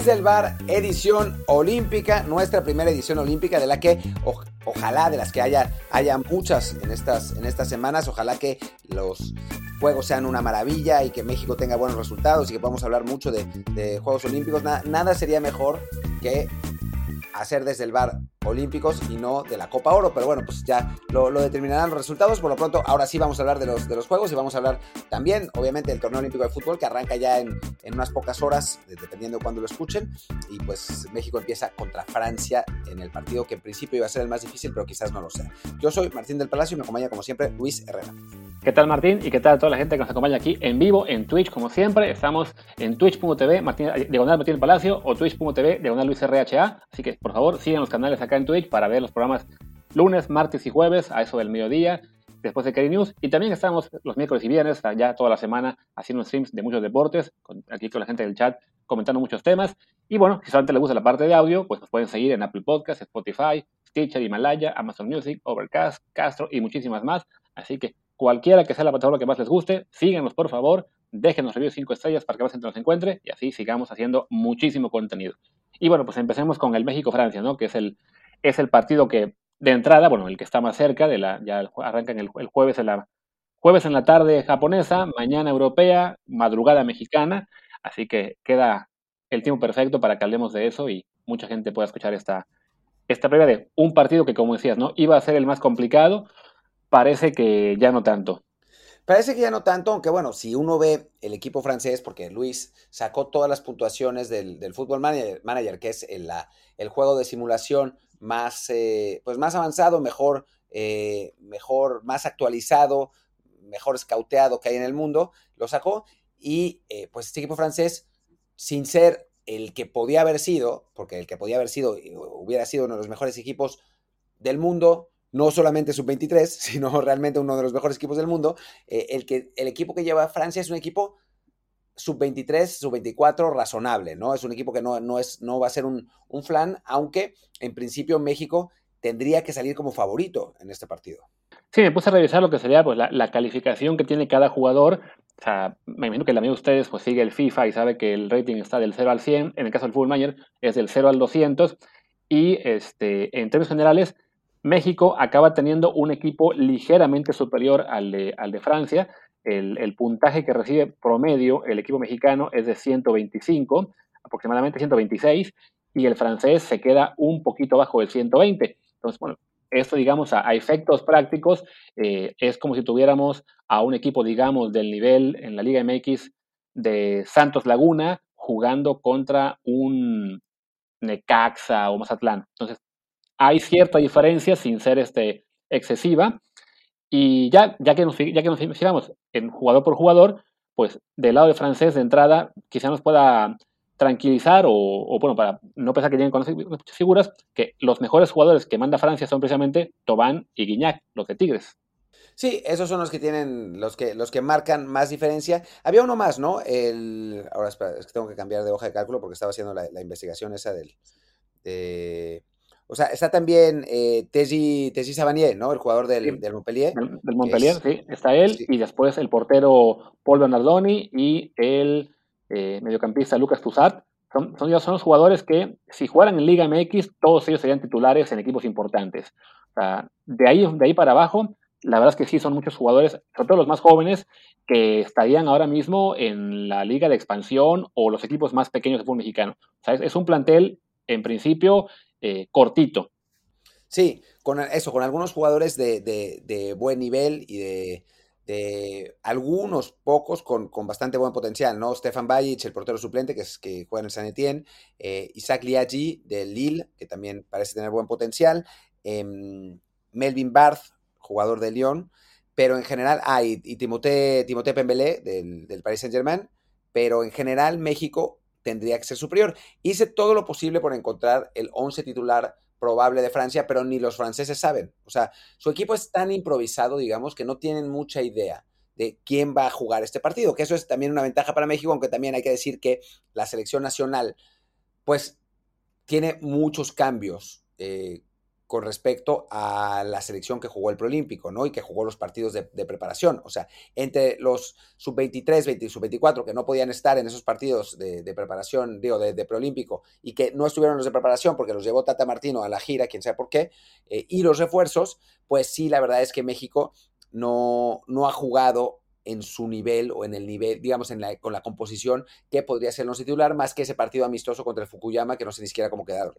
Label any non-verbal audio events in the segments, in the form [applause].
desde el bar, edición olímpica, nuestra primera edición olímpica de la que ojalá de las que haya, haya muchas en estas, en estas semanas, ojalá que los juegos sean una maravilla y que México tenga buenos resultados y que podamos hablar mucho de, Juegos Olímpicos. nada sería mejor que hacer desde el bar olímpicos y no de la Copa Oro, pero bueno, pues ya lo, determinarán los resultados. Por lo pronto, ahora sí vamos a hablar de los, de los juegos y vamos a hablar también, obviamente, del torneo olímpico de fútbol que arranca ya en, en unas pocas horas, dependiendo de cuándo lo escuchen. Y pues México empieza contra Francia en el partido que en principio iba a ser el más difícil, pero quizás no lo sea. Yo soy Martín del Palacio y me acompaña como siempre Luis Herrera. ¿Qué tal Martín? ¿Y qué tal toda la gente que nos acompaña aquí en vivo en Twitch? Como siempre, estamos en twitch.tv Martín, diagonal Martín Palacio o twitch.tv diagonal Luis RHA. Así que por favor sigan los canales acá en Twitch para ver los programas lunes, martes y jueves a eso del mediodía después de Kerry News. Y también estamos los miércoles y viernes, ya toda la semana, haciendo streams de muchos deportes, aquí con la gente del chat comentando muchos temas. Y bueno, si solamente les gusta la parte de audio, pues nos pueden seguir en Apple Podcasts, Spotify, Stitcher, Himalaya, Amazon Music, Overcast, Castro y muchísimas más. Así que cualquiera que sea la plataforma que más les guste, síganos por favor, déjenos reviews 5 estrellas para que más gente nos encuentre y así sigamos haciendo muchísimo contenido. Y bueno, pues empecemos con el México-Francia, ¿no? Que es el, es el partido que de entrada, bueno, el que está más cerca, de la, ya arrancan el, el jueves en la jueves en la tarde japonesa, mañana europea, madrugada mexicana, así que queda el tiempo perfecto para que hablemos de eso y mucha gente pueda escuchar esta, esta previa de un partido que, como decías, ¿no? Iba a ser el más complicado, parece que ya no tanto. Parece que ya no tanto, aunque bueno, si uno ve el equipo francés, porque Luis sacó todas las puntuaciones del, del Football Manager, que es el, el, juego de simulación más, eh, pues más avanzado, mejor, eh, mejor, más actualizado, mejor escauteado que hay en el mundo, lo sacó. Y eh, pues este equipo francés, sin ser el que podía haber sido, porque el que podía haber sido hubiera sido uno de los mejores equipos del mundo, no solamente sub-23, [laughs] sino realmente uno de los mejores equipos del mundo. Eh, el, que, el equipo que lleva Francia es un equipo sub-23, sub-24 razonable, ¿no? Es un equipo que no, no, es, no va a ser un, un flan, aunque en principio México tendría que salir como favorito en este partido. Sí, me puse a revisar lo que sería pues, la, calificación que tiene cada jugador. O sea, me imagino que la mayoría de ustedes pues, sigue el FIFA y sabe que el rating está del 0 al 100. En el caso del Full Manager es del 0 al 200. Y este, en términos generales, México acaba teniendo un equipo ligeramente superior al de, al de Francia. El, puntaje que recibe promedio el equipo mexicano es de 125, aproximadamente 126, y el francés se queda un poquito bajo del 120. Entonces, bueno, esto, digamos, a, efectos prácticos, eh, es como si tuviéramos a un equipo, digamos, del nivel en la Liga MX de Santos Laguna jugando contra un Necaxa o Mazatlán. Entonces, hay cierta diferencia sin ser este, excesiva. Y ya, ya, que nos, ya que nos fijamos en jugador por jugador, pues del lado de francés de entrada quizá nos pueda tranquilizar o, bueno, para no pensar que tienen con muchas figuras, que los mejores jugadores que manda Francia son precisamente Tobán y Guignac, los de Tigres. Sí, esos son los que tienen, los que, los que marcan más diferencia. Había uno más, ¿no? El, ahora espera, es que tengo que cambiar de hoja de cálculo porque estaba haciendo la, la investigación esa del, de, o sea, está también eh, Teji, Savanier, ¿no? El jugador del, del Montpellier. Del, Montpellier, sí. Está él y después el portero Paul Bernardoni y el eh, mediocampista Lucas Toussaint. Son, son, son, los jugadores que, si jugaran en Liga MX, todos ellos serían titulares en equipos importantes. O sea, de ahí, de ahí para abajo, la verdad es que sí son muchos jugadores, sobre todo los más jóvenes, que estarían ahora mismo en la liga de expansión o los equipos más pequeños de fútbol mexicano. O sea, es un plantel, en principio, eh, cortito. Sí, con eso, con algunos jugadores de, buen nivel y de, algunos pocos con, bastante buen potencial, ¿no? Stefan Bajic, el portero suplente, que, es, que juega en el San Etienne, eh, Isaac Liagi de Lille, que también parece tener buen potencial, em, Melvin Barth, jugador de Lyon, pero en general, ah, y, Timothée, Pembelé del, del Paris Saint Germain, pero en general México tendría que ser superior. Hice todo lo posible por encontrar el 11 titular probable de Francia, pero ni los franceses saben. O sea, su equipo es tan improvisado, digamos, que no tienen mucha idea de quién va a jugar este partido, que eso es también una ventaja para México, aunque también hay que decir que la selección nacional, pues, tiene muchos cambios. Eh, con respecto a la selección que jugó el Proolímpico, ¿no? Y que jugó los partidos de, preparación. O sea, entre los sub-23, 20 y sub-24 que no podían estar en esos partidos de, preparación, digo, de, de, Proolímpico, y que no estuvieron los de preparación porque los llevó Tata Martino a la gira, quién sabe por qué, eh, y los refuerzos, pues sí, la verdad es que México no, no ha jugado en su nivel o en el nivel, digamos, en la, con la composición que podría ser no titular, más que ese partido amistoso contra el Fukuyama, que no sé ni siquiera cómo quedaron.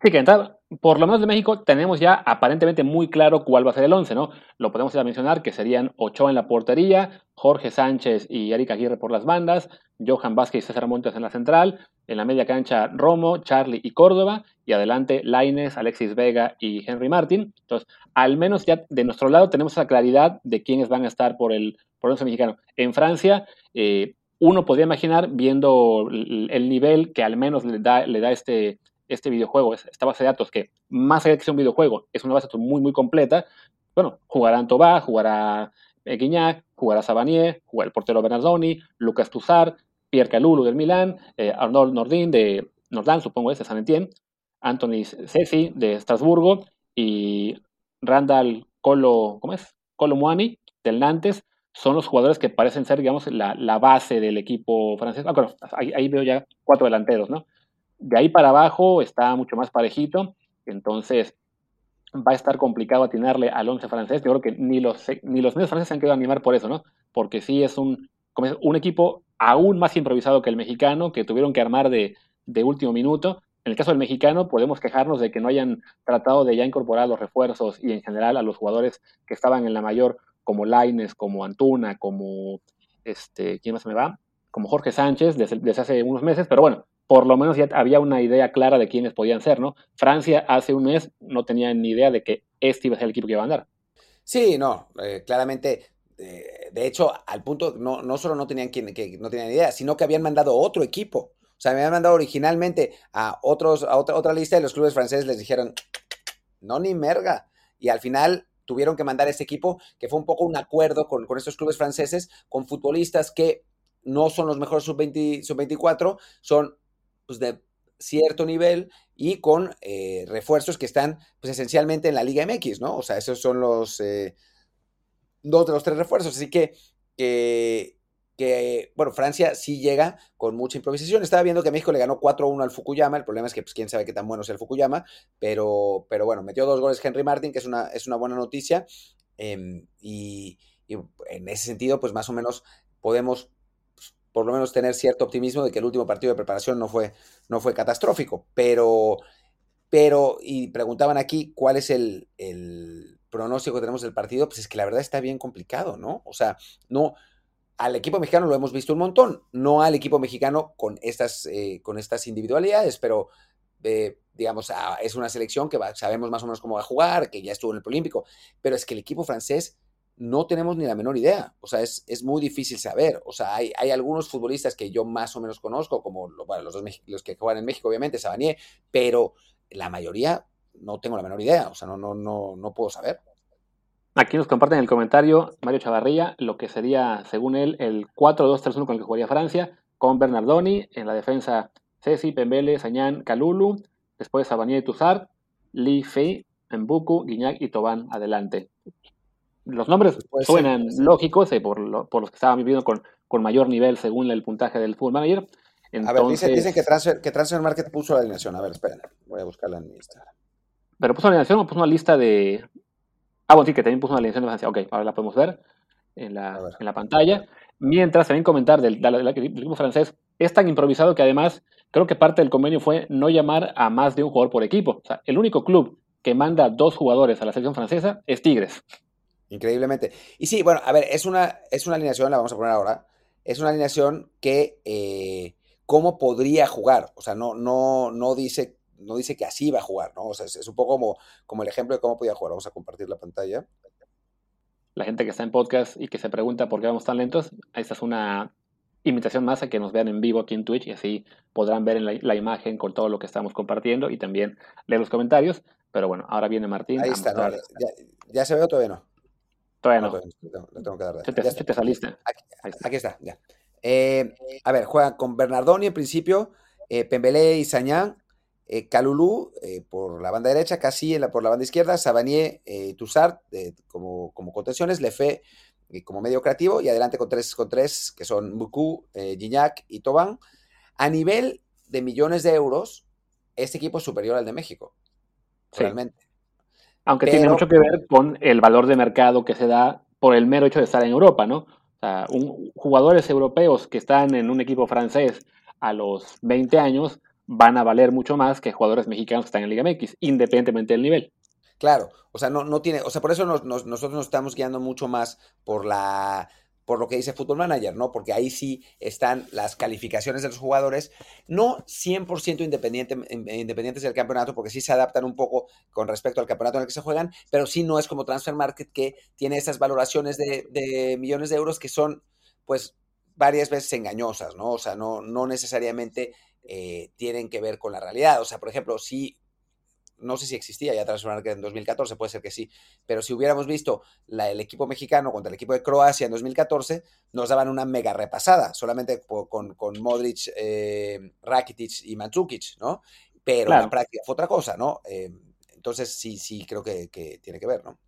Sí, que entrada, por lo menos de México tenemos ya aparentemente muy claro cuál va a ser el 11, ¿no? Lo podemos ya mencionar que serían Ochoa en la portería, Jorge Sánchez y Erika Aguirre por las bandas, Johan Vázquez y César Montes en la central, en la media cancha Romo, Charlie y Córdoba, y adelante Laines, Alexis Vega y Henry Martin. Entonces, al menos ya de nuestro lado tenemos esa claridad de quiénes van a estar por el, por el 11 mexicano. En Francia, eh, uno podría imaginar, viendo el, nivel que al menos le da, le da este este videojuego, esta base de datos que más allá de que sea un videojuego, es una base de datos muy, muy completa, bueno, jugará Antobá, jugará eh, Guiñac, jugará Sabanier, jugará el portero Bernardoni, Lucas Tuzar, Pierre Calulu del Milán, eh, Arnold Nordin de Nordland, supongo es, de San Etienne, Anthony Ceci de Estrasburgo y Randall Colo, ¿cómo es? Colo Muani del Nantes, son los jugadores que parecen ser, digamos, la, la base del equipo francés. Ah, bueno, ahí, ahí, veo ya cuatro delanteros, ¿no? De ahí para abajo está mucho más parejito, entonces va a estar complicado atinarle al 11 francés. Yo creo que ni los, ni los medios franceses se han querido animar por eso, ¿no? Porque sí es un, un equipo aún más improvisado que el mexicano, que tuvieron que armar de, de último minuto. En el caso del mexicano, podemos quejarnos de que no hayan tratado de ya incorporar los refuerzos y en general a los jugadores que estaban en la mayor, como Laines, como Antuna, como este, ¿quién más me va? Como Jorge Sánchez desde, desde hace unos meses, pero bueno, por lo menos ya había una idea clara de quiénes podían ser, ¿no? Francia hace un mes no tenía ni idea de que este iba a ser el equipo que iba a andar. Sí, no, eh, claramente, eh, de hecho, al punto, no, no solo no tenían, quien, que no tenían idea, sino que habían mandado otro equipo. O sea, me habían mandado originalmente a, otros, a otra, otra lista de los clubes franceses les dijeron, no ni merga. Y al final tuvieron que mandar ese equipo, que fue un poco un acuerdo con, con estos clubes franceses, con futbolistas que no son los mejores sub-20, sub-24, son pues, de cierto nivel y con eh, refuerzos que están pues esencialmente en la Liga MX, ¿no? O sea, esos son los eh, dos de los tres refuerzos. Así que, que, bueno, Francia sí llega con mucha improvisación. Estaba viendo que México le ganó 4-1 al Fukuyama. El problema es que, pues, quién sabe qué tan bueno es el Fukuyama. Pero, pero bueno, metió dos goles Henry Martin, que es una, es una buena noticia. Em, y en ese sentido, pues más o menos podemos por lo menos tener cierto optimismo de que el último partido de preparación no fue, no fue catastrófico. Pero, pero, y preguntaban aquí cuál es el, pronóstico que tenemos del partido, pues es que la verdad está bien complicado, ¿no? O sea, no, al equipo mexicano lo hemos visto un montón, no al equipo mexicano con estas, eh, con estas individualidades, pero eh, digamos, ah, es una selección que sabemos más o menos cómo va a jugar, que ya estuvo en el Olímpico, pero es que el equipo francés no tenemos ni la menor idea. O sea, es, es muy difícil saber. O sea, hay, hay, algunos futbolistas que yo más o menos conozco, como los, dos, los que juegan en México, obviamente, Sabanier, pero la mayoría no tengo la menor idea. O sea, no, no, no, no puedo saber. Aquí nos comparten en el comentario Mario Chavarría lo que sería, según él, el 4-2-3-1 con el que jugaría Francia, con Bernardoni, en la defensa Ceci, Pembele, Sañán, Calulu, después Sabanier y Tuzard, Li Fei, Mbuku, Guignac y Tobán adelante los nombres suenan lógicos eh, por, los que estaban viviendo con, con mayor nivel según el puntaje del Full Manager. a ver, dicen, que, transfer, que Transfer Market puso la alineación. A ver, esperen, voy a buscarla en mi Instagram. ¿Pero puso la alineación o puso una lista de...? Ah, bueno, sí, que también puso una alineación de Francia. Ok, ahora la podemos ver en la, en la pantalla. Mientras, también comentar del, del, equipo francés, es tan improvisado que además creo que parte del convenio fue no llamar a más de un jugador por equipo. O sea, el único club que manda dos jugadores a la selección francesa es Tigres. Increíblemente. Y sí, bueno, a ver, es una, es una alineación, la vamos a poner ahora. Es una alineación que eh, cómo podría jugar. O sea, no, no, no dice, no dice que así va a jugar, ¿no? O sea, es, un poco como, como el ejemplo de cómo podía jugar. Vamos a compartir la pantalla. La gente que está en podcast y que se pregunta por qué vamos tan lentos, esta es una invitación más a que nos vean en vivo aquí en Twitch y así podrán ver en la, imagen con todo lo que estamos compartiendo y también leer los comentarios. Pero bueno, ahora viene Martín. Ahí está, ya, ya, se ve o todavía no. Todavía no. Le tengo, que dar. Te, te saliste. Aquí, está, ya. Eh, a ver, juega con Bernardoni en principio, eh, Pembele y Sañán, eh, Calulú por la banda derecha, Casi por la banda izquierda, Sabanier, Tussart como, como contenciones, Lefe como medio creativo y adelante con tres, con tres que son Muku, Gignac y Tobán. A nivel de millones de euros, este equipo es superior al de México, realmente. Aunque tiene mucho que ver con el valor de mercado que se da por el mero hecho de estar en Europa, ¿no? O sea, jugadores europeos que están en un equipo francés a los 20 años van a valer mucho más que jugadores mexicanos que están en Liga MX, independientemente del nivel. Claro, o sea, no, no tiene, o sea, por eso nosotros nos estamos guiando mucho más por la por lo que dice Football Manager, ¿no? Porque ahí sí están las calificaciones de los jugadores, no 100% independiente, independientes del campeonato, porque sí se adaptan un poco con respecto al campeonato en el que se juegan, pero sí no es como Transfer Market que tiene esas valoraciones de, millones de euros que son, pues, varias veces engañosas, ¿no? O sea, no, necesariamente eh, tienen que ver con la realidad. O sea, por ejemplo, si no sé si existía ya Transfer en 2014, puede ser que sí, pero si hubiéramos visto la, el equipo mexicano contra el equipo de Croacia en 2014, nos daban una mega repasada, solamente con, con Modric, eh, Rakitic y Mandzukic, ¿no? Pero la práctica fue otra cosa, ¿no? Eh, entonces sí, sí, creo que, tiene que ver, ¿no?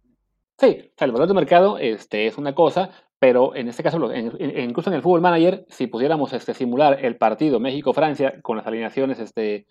Sí, o sea, el valor de mercado este, es una cosa, pero en este caso, incluso en el Fútbol Manager, si pudiéramos este, simular el partido México-Francia con las alineaciones este,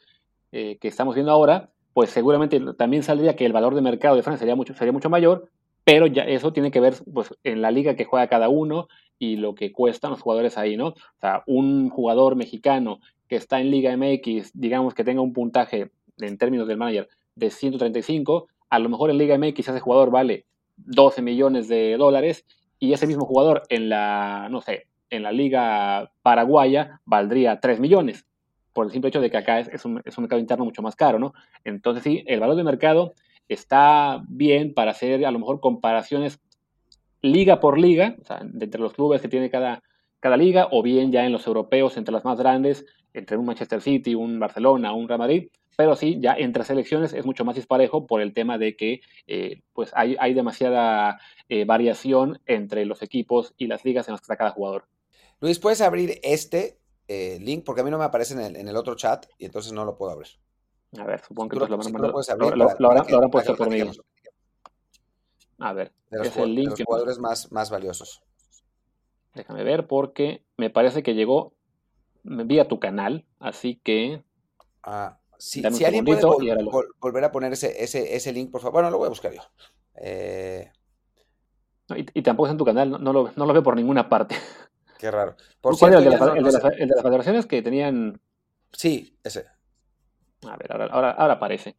eh, que estamos viendo ahora, pues seguramente también saldría que el valor de mercado de Francia sería mucho, sería mucho mayor, pero ya eso tiene que ver pues, en la liga que juega cada uno y lo que cuestan los jugadores ahí, ¿no? O sea, un jugador mexicano que está en Liga MX, digamos que tenga un puntaje en términos del manager de 135, a lo mejor en Liga MX ese jugador vale 12 millones de dólares y ese mismo jugador en la, no sé, en la Liga Paraguaya valdría 3 millones por el simple hecho de que acá es, un, mercado interno mucho más caro, ¿no? Entonces sí, el valor de mercado está bien para hacer a lo mejor comparaciones liga por liga, o sea, entre los clubes que tiene cada, cada liga, o bien ya en los europeos, entre las más grandes, entre un Manchester City, un Barcelona, un Real Madrid, pero sí, ya entre selecciones es mucho más disparejo por el tema de que eh, pues hay, hay demasiada eh, variación entre los equipos y las ligas en las que está cada jugador. Luis, ¿puedes abrir este eh, link porque a mí no me aparece en el, otro chat y entonces no lo puedo abrir. A ver, supongo que lo, van a mandar. Lo, habrán puesto por mí. A ver, de los, es el link. los jugadores más, más valiosos. Déjame ver porque me parece que llegó vía tu canal, así que. Ah, si alguien puede volver a poner ese, ese, ese, link, por favor. Bueno, lo voy a buscar yo. Eh... y, tampoco es en tu canal, no, lo, no lo veo por ninguna parte. Qué raro. Por cierto, el, de las federaciones que tenían. Sí, ese. A ver, ahora, ahora, aparece.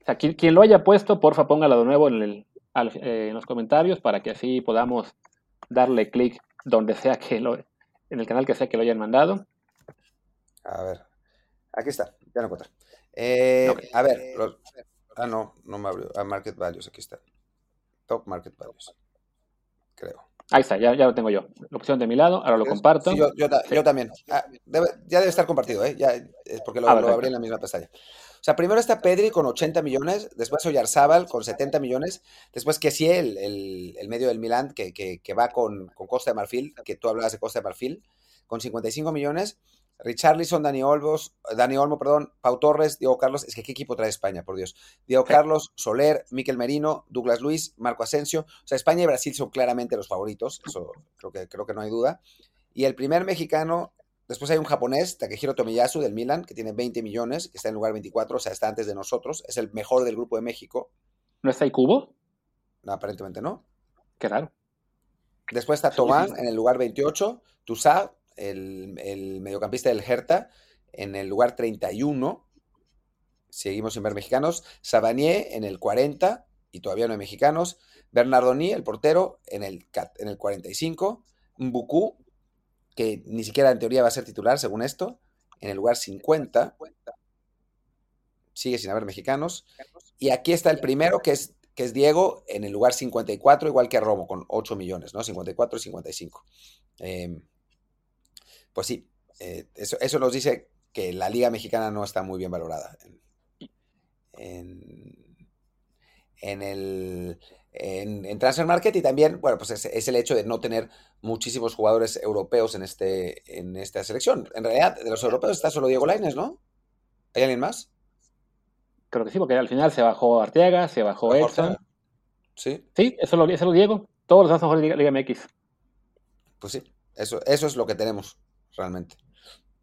O sea, quien, lo haya puesto, porfa, póngalo de nuevo en, el, eh, en los comentarios para que así podamos darle clic donde sea que lo. En el canal que sea que lo hayan mandado. A ver. Aquí está, ya lo encontré. Eh, a ver, ah, no, no me abrió. Ah, Market Values, aquí está. Top Market Values. Creo. Ahí está, ya, ya lo tengo yo. Lo pusieron de mi lado, ahora lo comparto. Sí, yo, también. Ah, ya debe estar compartido, ¿eh? Ya, es porque lo, ah, abrí en la misma pantalla. O sea, primero está Pedri con 80 millones, después Oyarzábal con 70 millones, después sí, el, el, medio del Milan que, que, que va con, con, Costa de Marfil, que tú hablabas de Costa de Marfil, con 55 millones, Richarlison, Dani Olmos, Dani Olmo, perdón, Pau Torres, Diego Carlos, es que qué equipo trae España, por Dios. Diego Carlos, Soler, Miquel Merino, Douglas Luis, Marco Asensio. O sea, España y Brasil son claramente los favoritos, eso creo que, creo que no hay duda. Y el primer mexicano, después hay un japonés, Takehiro Tomiyasu del Milan, que tiene 20 millones, que está en lugar 24, o sea, está antes de nosotros, es el mejor del grupo de México. ¿No está ahí Cubo? No, aparentemente no. Qué raro. Después está Tomán en el lugar 28, Tusa el, mediocampista del Hertha, en el lugar 31. Seguimos sin ver mexicanos. Sabanier en el 40 y todavía no hay mexicanos. Bernardoni, el portero, en el, en el 45. Mbuku, que ni siquiera en teoría va a ser titular, según esto, en el lugar 50. Sigue sin haber mexicanos. Y aquí está el primero, que es, que es Diego, en el lugar 54, igual que Romo, con 8 millones, ¿no? 54 y 55. Eh, pues sí, eh, eso, eso, nos dice que la Liga Mexicana no está muy bien valorada. En, en, el en, Transfer Market y también, bueno, pues es, el hecho de no tener muchísimos jugadores europeos en, este, en esta selección. En realidad, de los europeos está solo Diego Laines, ¿no? ¿Hay alguien más? Creo que sí, porque al final se bajó Arteaga, se bajó Edson. Sí. Sí, eso lo, eso lo Diego. Todos los mejores de Liga, MX. Pues sí, eso, eso es lo que tenemos realmente.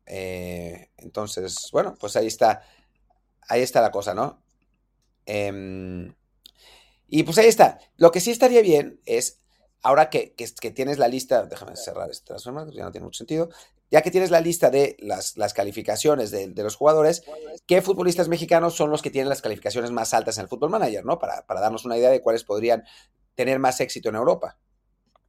Eh, entonces, bueno, pues ahí está. Ahí está la cosa, ¿no? Em, y pues ahí está. Lo que sí estaría bien es, ahora que, que, tienes la lista, déjame cerrar esta transformación, ya no tiene mucho sentido, ya que tienes la lista de las, las calificaciones de, los jugadores, ¿qué futbolistas mexicanos son los que tienen las calificaciones más altas en el Fútbol Manager, ¿no? Para, para darnos una idea de cuáles podrían tener más éxito en Europa.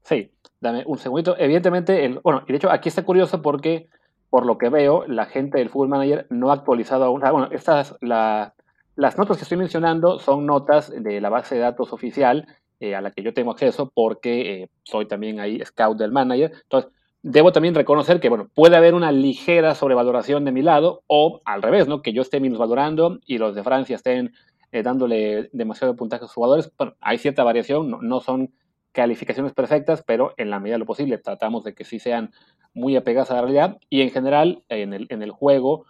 Sí, dame un segundito. Evidentemente, el, bueno, y de hecho aquí está curioso porque, por lo que veo, la gente del Fútbol Manager no ha actualizado aún. Bueno, estas, la, las notas que estoy mencionando son notas de la base de datos oficial eh, a la que yo tengo acceso porque eh, soy también ahí scout del manager. Entonces, debo también reconocer que, bueno, puede haber una ligera sobrevaloración de mi lado o al revés, ¿no? Que yo esté minusvalorando y los de Francia estén eh, dándole demasiado puntaje a los jugadores. Bueno, hay cierta variación, no, son calificaciones perfectas, pero en la medida de lo posible tratamos de que sí sean muy apegadas a la realidad y en general en el, en el juego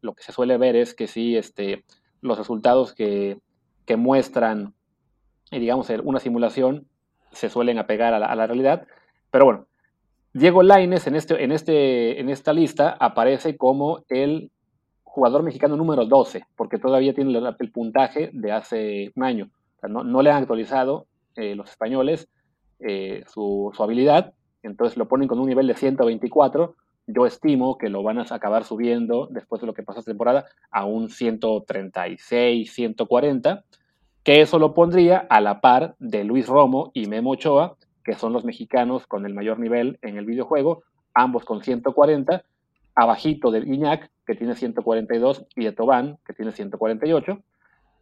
lo que se suele ver es que sí, este, los resultados que, muestran, eh, digamos, una simulación se suelen apegar a la, realidad. Pero bueno, Diego Laines en, este, en, este, en esta lista aparece como el jugador mexicano número 12, porque todavía tiene el, puntaje de hace un año. no, le han actualizado eh, los españoles eh, su, habilidad, entonces lo ponen con un nivel de 124, yo estimo que lo van a acabar subiendo después de lo que pasó esta temporada a un 136, 140, que eso lo pondría a la par de Luis Romo y Memo Ochoa, que son los mexicanos con el mayor nivel en el videojuego, ambos con 140, abajito de Guiñac, que tiene 142, y de Tobán, que tiene 148.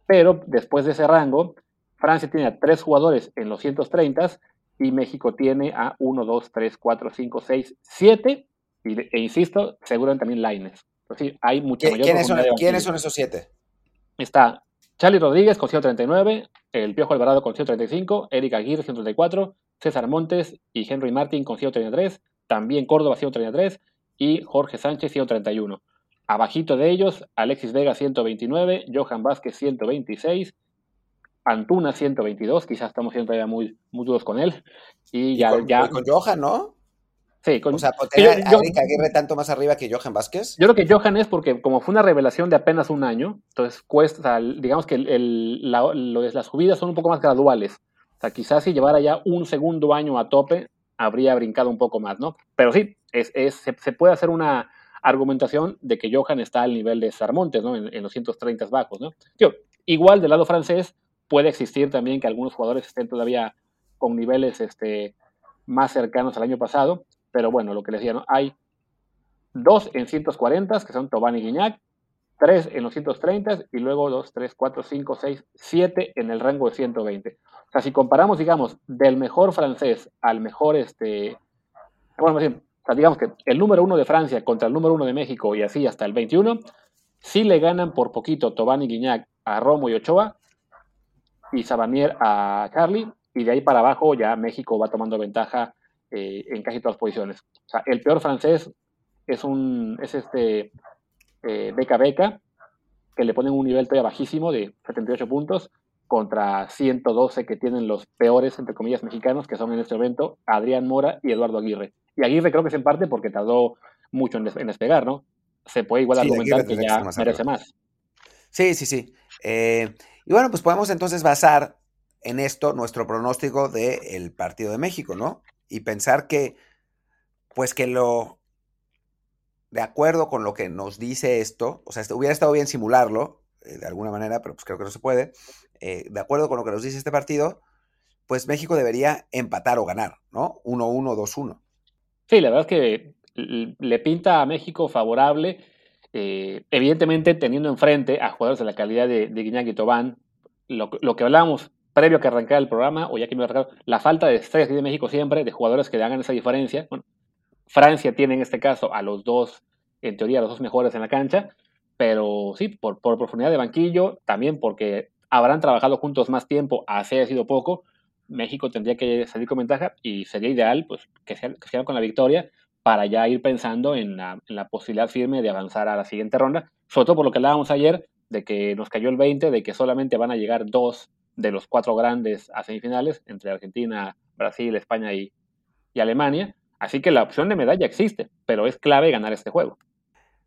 Pero después de ese rango, Francia tiene a tres jugadores en los 130 y México tiene a 1, 2, 3, 4, 5, 6, 7 e insisto, seguran también Lines. Pues sí, hay mucha mayor ¿quiénes son, ¿Quiénes son esos siete? Está Charlie Rodríguez con 139, el Piojo Alvarado con 135, Erika Aguirre 134, César Montes y Henry Martin con 133, también Córdoba 133 y Jorge Sánchez 131. Abajito de ellos, Alexis Vega 129, Johan Vázquez 126, Antuna 122, quizás estamos siendo todavía muy, muy duros con él. Y, ya, ya... con Johan, ¿no? Sí, o sea, ¿podría a Aguirre tanto más arriba que Johan Vázquez? Yo creo que Johan es porque como fue una revelación de apenas un año, entonces cuesta, digamos que el, las subidas son un poco más graduales. O sea, quizás si llevara ya un segundo año a tope, habría brincado un poco más, ¿no? Pero sí, es, se, puede hacer una argumentación de que Johan está al nivel de Sarmontes, ¿no? En, los 130 bajos, ¿no? igual del lado francés puede existir también que algunos jugadores estén todavía con niveles este, más cercanos al año pasado, pero bueno, lo que les decía, ¿no? Hay dos en 140, que son Tobán y Guiñac, tres en los 130 y luego dos, tres, cuatro, cinco, seis, siete en el rango de 120. O sea, si comparamos, digamos, del mejor francés al mejor, este, bueno, digamos que el número uno de Francia contra el número uno de México y así hasta el 21, sí le ganan por poquito Tobán y Guiñac a Romo y Ochoa y Sabanier a Carly, y de ahí para abajo ya México va tomando ventaja eh, en casi todas las posiciones. O sea, el peor francés es un es este eh, Beca Beca, que le ponen un nivel todavía bajísimo de 78 puntos contra 112 que tienen los peores, entre comillas, mexicanos, que son en este momento Adrián Mora y Eduardo Aguirre. Y Aguirre creo que es en parte porque tardó mucho en, despegar, ¿no? Se puede igual argumentar que ya merece más. Sí, sí, sí. Eh, y bueno, pues podemos entonces basar en esto nuestro pronóstico del partido de México, ¿no? y pensar que, pues que lo, de acuerdo con lo que nos dice esto, o sea, hubiera estado bien simularlo eh, de alguna manera, pero pues creo que no se puede, eh, de acuerdo con lo que nos dice este partido, pues México debería empatar o ganar, ¿no? 1-1, 2-1. Sí, la verdad es que le pinta a México favorable, eh, evidentemente teniendo enfrente a jugadores de la calidad de, de Guiñac y Tobán, lo, lo que hablamos previo a que arrancara el programa, o ya que me arrancado, la falta de estrellas de México siempre, de jugadores que hagan esa diferencia. Bueno, Francia tiene en este caso a los dos, en teoría, los dos mejores en la cancha, pero sí, por, por profundidad de banquillo, también porque habrán trabajado juntos más tiempo, así ha sido poco, México tendría que salir con ventaja y sería ideal pues, que se que con la victoria para ya ir pensando en la, en la, posibilidad firme de avanzar a la siguiente ronda, sobre todo por lo que hablábamos ayer, de que nos cayó el 20, de que solamente van a llegar dos de los cuatro grandes a semifinales, entre Argentina, Brasil, España y, Alemania. Así que la opción de medalla existe, pero es clave ganar este juego.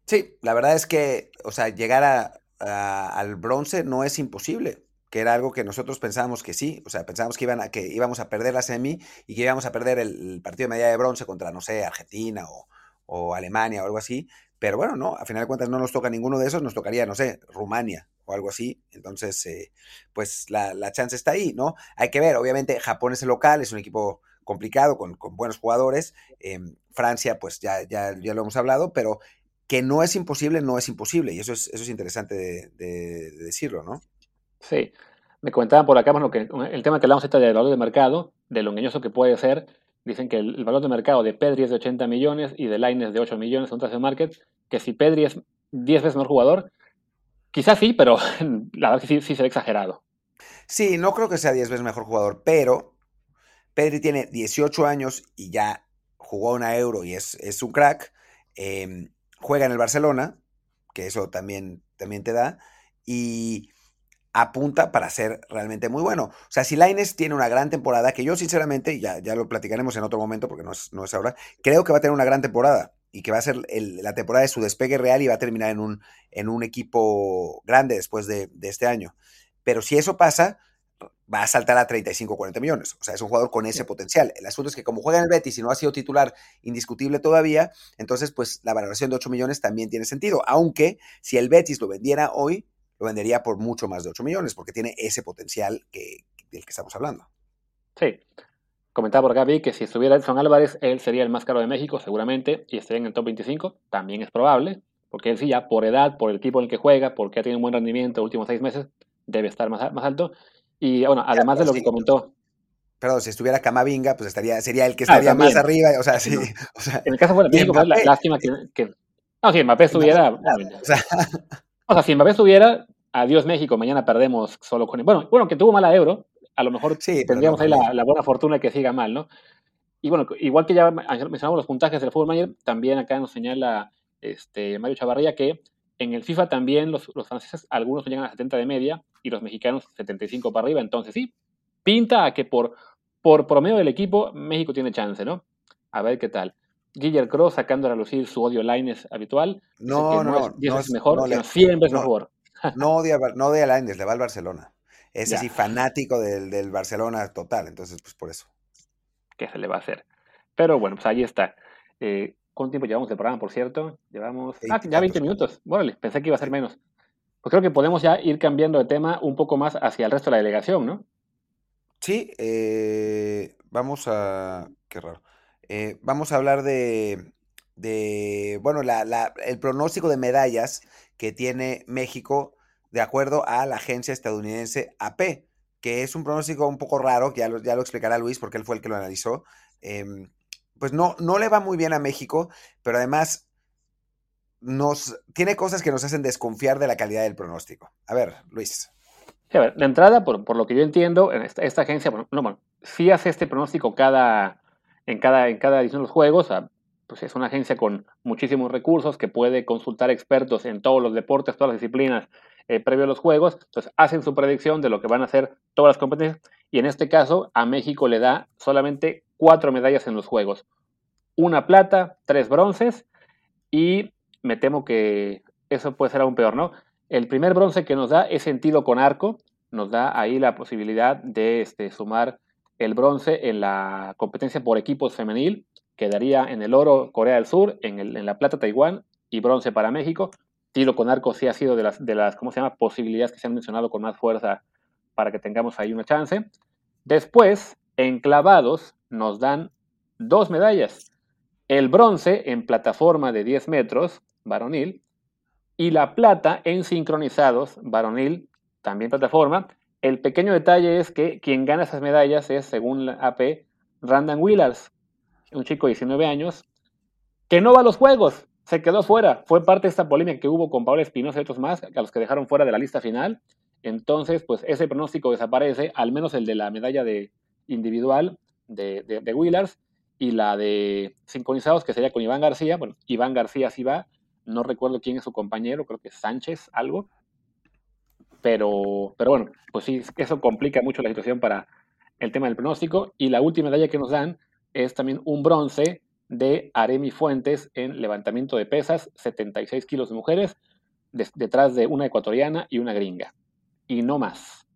Sí, la verdad es que, o sea, llegar al bronce no es imposible que era algo que nosotros pensábamos que sí, o sea, pensábamos que, iban a, que íbamos a perder la semi y que íbamos a perder el, partido de medalla de bronce contra, no sé, Argentina o, o, Alemania o algo así, pero bueno, no, a final de cuentas no nos toca ninguno de esos, nos tocaría, no sé, Rumania o algo así. Entonces, eh, pues la, chance está ahí, ¿no? Hay que ver, obviamente Japón es el local, es un equipo complicado, con, buenos jugadores. Em, Francia, pues ya, ya, ya lo hemos hablado, pero que no es imposible, no es imposible. Y eso es, eso es interesante de, decirlo, ¿no? Sí. Me comentaban por acá, bueno, que el tema que hablamos está del valor de mercado, de lo engañoso que puede ser. Dicen que el, valor de mercado de Pedri es de 80 millones y de Laines de 8 millones en de market, que si Pedri es 10 veces mejor jugador, Quizás sí, pero [laughs] la verdad que sí, sí exagerado. Sí, no creo que sea 10 veces mejor jugador, pero Pedri tiene 18 años y ya jugó una euro y es, es un crack. Em, juega en el Barcelona, que eso también, también te da, y apunta para ser realmente muy bueno. O sea, si Laines tiene una gran temporada, que yo sinceramente, ya, ya lo platicaremos en otro momento porque no es, no es ahora, creo que va a tener una gran temporada y que va a ser la temporada de su despegue real y va a terminar en un, en un equipo grande después de, este año. Pero si eso pasa, va a saltar a 35 40 millones. O sea, es un jugador con ese potencial. El asunto es que como juega en el Betis y no ha sido titular indiscutible todavía, entonces pues la valoración de 8 millones también tiene sentido. Aunque si el Betis lo vendiera hoy, lo vendería por mucho más de 8 millones, porque tiene ese potencial que, del que estamos hablando. Sí. Comentaba por acá, vi que si estuviera Edson Álvarez, él sería el más caro de México, seguramente, y estaría en el top 25. También es probable, porque él sí, ya por edad, por el equipo en el que juega, porque ha tenido un buen rendimiento los últimos seis meses, debe estar más, más alto. Y bueno, además de lo que comentó. Perdón, si estuviera Camavinga, pues estaría, sería el que ah, estaría más arriba. O sea, sí. en el caso de México, pues, la, lástima que, No, si Mbappé estuviera. o, sea, o sea, si Mbappé estuviera, adiós México, mañana perdemos solo con. Bueno, bueno, que tuvo mala euro, a lo mejor sí, tendríamos ahí la, buena fortuna que siga mal, ¿no? Y bueno, igual que ya mencionamos los puntajes del fútbol manager, también acá nos señala este, Mario Chavarría que en el FIFA también los, franceses, algunos llegan a 70 de media y los mexicanos 75 para arriba. Entonces sí, pinta a que por, por promedio del equipo México tiene chance, ¿no? A ver qué tal. Guillermo Cross sacando a relucir su odio Lines habitual. No, no, no, es, mejor, no, siempre es mejor. [laughs] no odia, no odia Lines, le va al Barcelona. Es así fanático del, Barcelona total, entonces pues por eso. ¿Qué se le va a hacer? Pero bueno, pues ahí está. Eh, ¿Cuánto tiempo llevamos de programa, por cierto? Llevamos... ah, ya 20 minutos. Órale, pensé que iba a ser menos. Pues creo que podemos ya ir cambiando de tema un poco más hacia el resto de la delegación, ¿no? Sí, eh, vamos a... Qué raro. Eh, vamos a hablar de, bueno, el pronóstico de medallas que tiene México de acuerdo a la agencia estadounidense AP, que es un pronóstico un poco raro, que ya lo, explicará Luis porque él fue el que lo analizó. Em, pues no, no le va muy bien a México, pero además nos tiene cosas que nos hacen desconfiar de la calidad del pronóstico. A ver, Luis. de entrada, por, lo que yo entiendo, esta, agencia, bueno, no, bueno, sí hace este pronóstico cada, en, cada, en cada edición de los juegos. pues es una agencia con muchísimos recursos que puede consultar expertos en todos los deportes, todas las disciplinas, eh, previo a los juegos, entonces hacen su predicción de lo que van a hacer todas las competencias y en este caso a México le da solamente cuatro medallas en los juegos, una plata, tres bronces y me temo que eso puede ser aún peor, ¿no? El primer bronce que nos da es en tiro con arco, nos da ahí la posibilidad de este, sumar el bronce en la competencia por equipos femenil, quedaría en el oro Corea del Sur, en, el, en la plata Taiwán y bronce para México tiro con arco sí ha sido de las, de las, ¿cómo se llama?, posibilidades que se han mencionado con más fuerza para que tengamos ahí una chance. Después, en clavados, nos dan dos medallas. El bronce en plataforma de 10 metros, varonil, y la plata en sincronizados, varonil, también plataforma. El pequeño detalle es que quien gana esas medallas es, según la AP, Randall Willars, un chico de 19 años, que no va a los Juegos, se quedó fuera. Fue parte de esta polémica que hubo con Pablo Espinosa y otros más, a los que dejaron fuera de la lista final. Entonces, pues ese pronóstico desaparece, al menos el de la medalla de individual de, de, Willars y la de sincronizados, que sería con Iván García. Bueno, Iván García sí va, no recuerdo quién es su compañero, creo que Sánchez, algo. Pero, pero bueno, pues sí, eso complica mucho la situación para el tema del pronóstico. Y la última medalla que nos dan es también un bronce de Aremi Fuentes en levantamiento de pesas, 76 kilos de mujeres, detrás de una ecuatoriana y una gringa. Y no más.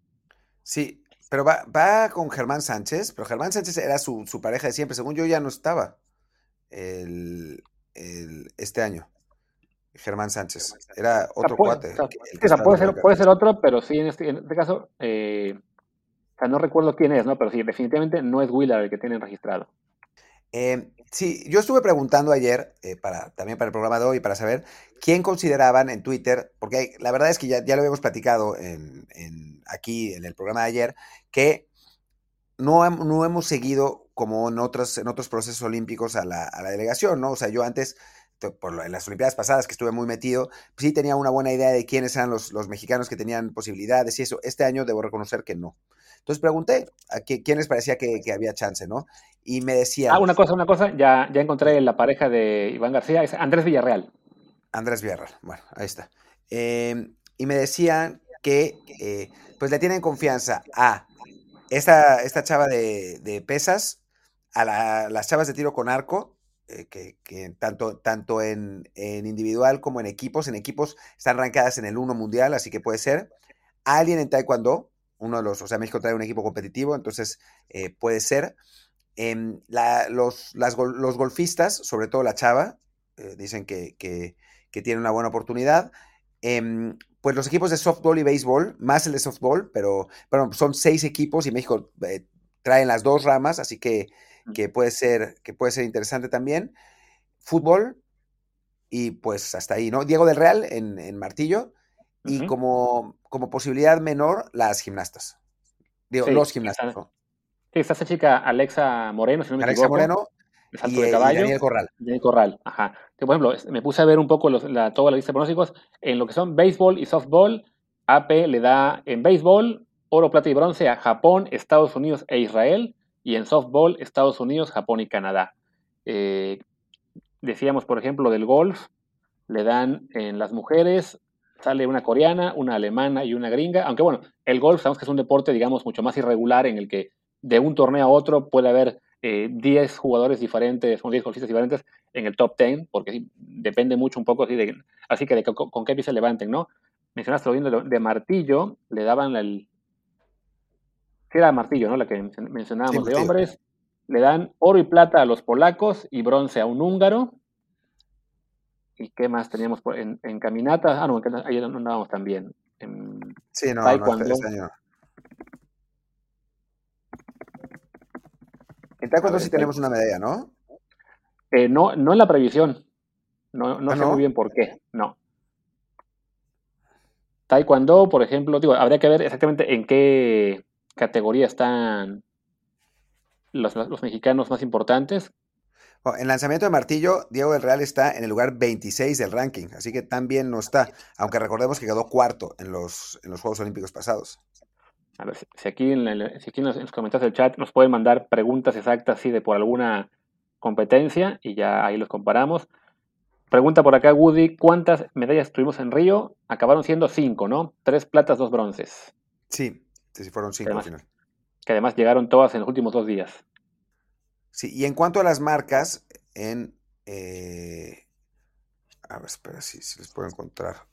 Sí, pero va, con Germán Sánchez, pero Germán Sánchez era su, pareja de siempre. Según yo ya no estaba el, este año. Germán Sánchez. Era otro cuate. puede, ser, puede ser otro, pero sí, en este, en este caso, eh, o sea, no recuerdo quién es, ¿no? Pero sí, definitivamente no es Willard el que tienen registrado. Eh, sí, yo estuve preguntando ayer, eh, para, también para el programa de hoy, para saber quién consideraban en Twitter, porque la verdad es que ya, ya lo habíamos platicado en, aquí en el programa de ayer, que no, no hemos seguido como en otros, en otros procesos olímpicos a la, a la delegación, ¿no? O sea, yo antes por en las Olimpiadas pasadas que estuve muy metido, pues sí tenía una buena idea de quiénes eran los, los, mexicanos que tenían posibilidades y eso. Este año debo reconocer que no. Entonces pregunté a quién les parecía que, que, había chance, ¿no? Y me decían... Ah, una cosa, una cosa, ya, ya encontré la pareja de Iván García, es Andrés Villarreal. Andrés Villarreal, bueno, ahí está. Em, y me decían que eh, pues le tienen confianza a esta, esta chava de, de pesas, a la, las chavas de tiro con arco, eh, que, tanto, tanto en, individual como en equipos, en equipos están rankeadas en el 1 mundial, así que puede ser. Alguien en Taekwondo, uno de los, o sea, México trae un equipo competitivo, entonces eh, puede ser. Em, los, los golfistas, sobre todo la chava, eh, dicen que, que, tiene una buena oportunidad. Em, pues los equipos de softball y béisbol, más el de softball, pero bueno, son seis equipos y México traen las dos ramas, así que que puede ser, que puede ser interesante también. Fútbol, y pues hasta ahí, ¿no? Diego del Real en, martillo, y como, como posibilidad menor, las gimnastas. Digo, los gimnastas. Sí, está esa chica Alexa Moreno, si no me Alexa Moreno y, de caballo, Daniel Corral. Daniel Corral, ajá. Que, por ejemplo, me puse a ver un poco la, toda la lista de pronósticos. En lo que son béisbol y softball, AP le da en béisbol oro, plata y bronce a Japón, Estados Unidos e Israel y en softball Estados Unidos, Japón y Canadá. Eh, decíamos, por ejemplo, del golf, le dan en las mujeres, sale una coreana, una alemana y una gringa, aunque bueno, el golf sabemos que es un deporte, digamos, mucho más irregular en el que de un torneo a otro puede haber 10 eh, jugadores diferentes, o 10 golfistas diferentes en el top 10, porque depende mucho un poco así, de, así que de con, qué pie se levanten, ¿no? Mencionaste lo de, de martillo, le daban el, que era Martillo, ¿no? La que mencionábamos de hombres. Le dan oro y plata a los polacos y bronce a un húngaro. ¿Y qué más teníamos en, en caminata? Ah, no, ahí no andábamos también. En sí, no, taekwondo. no, este año. En taekwondo sí tenemos una medalla, ¿no? Eh, no, no en la previsión. No, no ¿Ah, sé muy bien por qué. No. Taekwondo, por ejemplo, digo, habría que ver exactamente en qué categoría están los, mexicanos más importantes. Oh, en lanzamiento de martillo, Diego del Real está en el lugar 26 del ranking, así que también no está, aunque recordemos que quedó cuarto en los, en los Juegos Olímpicos pasados. A ver, si aquí, en, los, comentarios del chat nos pueden mandar preguntas exactas de por alguna competencia y ya ahí los comparamos. Pregunta por acá Woody, ¿cuántas medallas tuvimos en Río? Acabaron siendo cinco, ¿no? Tres platas, dos bronces. Sí, si fueron cinco al final. Que además llegaron todas en los últimos dos días. Sí, y en cuanto a las marcas, en. Eh, a ver, espera, si, si les puedo encontrar.